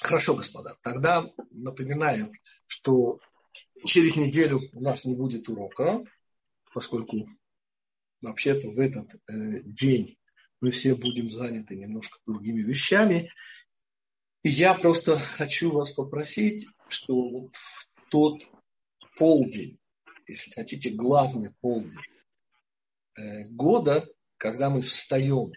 Хорошо, господа. Тогда напоминаю, что через неделю у нас не будет урока, поскольку вообще-то в этот э, день мы все будем заняты немножко другими вещами. И я просто хочу вас попросить, что вот в тот полдень, если хотите, главный полдень э, года, когда мы встаем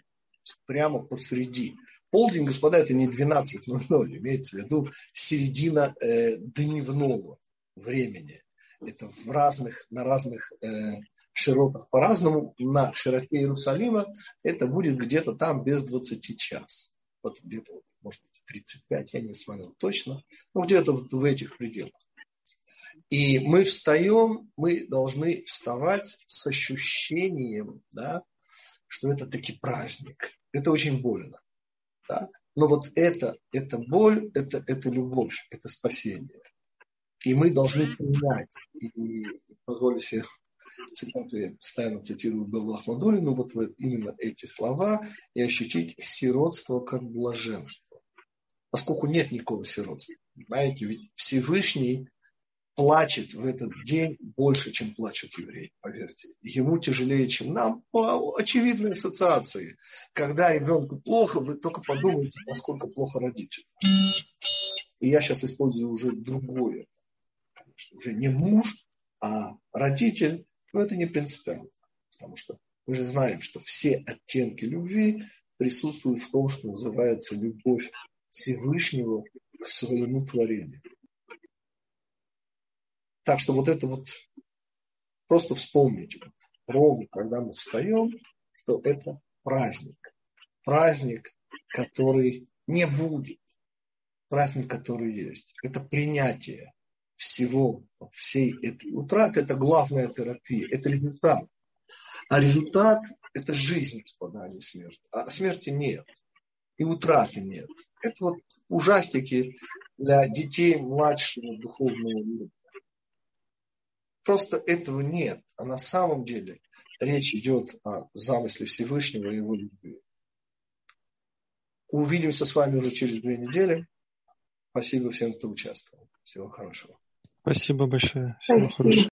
прямо посреди. Полдень, господа, это не 12.00, имеется в виду середина э, дневного времени. Это в разных, на разных э, широтах по-разному. На широте Иерусалима это будет где-то там без 20 час. Вот где-то, может быть, 35, я не смотрел точно, ну где-то в, в этих пределах. И мы встаем, мы должны вставать с ощущением, да, что это таки праздник. Это очень больно. Да? Но вот это, это боль, это, это любовь, это спасение. И мы должны принять, и позволю себе цитату, я постоянно цитирую Беллу Ахмадулину, вот именно эти слова, и ощутить сиротство как блаженство поскольку нет никакого сиротства. Понимаете, ведь Всевышний плачет в этот день больше, чем плачут евреи, поверьте. Ему тяжелее, чем нам, по очевидной ассоциации. Когда ребенку плохо, вы только подумайте, насколько плохо родитель. И я сейчас использую уже другое. Уже не муж, а родитель. Но это не принципиально. Потому что мы же знаем, что все оттенки любви присутствуют в том, что называется любовь Всевышнего к своему творению. Так что вот это вот просто вспомните, ровно когда мы встаем, что это праздник. Праздник, который не будет. Праздник, который есть. Это принятие всего, всей этой утраты. Это главная терапия. Это результат. А результат – это жизнь, господа, а не смерть. А смерти нет и утраты нет. Это вот ужастики для детей младшего духовного уровня. Просто этого нет. А на самом деле речь идет о замысле Всевышнего и его любви. Увидимся с вами уже через две недели. Спасибо всем, кто участвовал. Всего хорошего. Спасибо большое. Всего Спасибо. хорошего.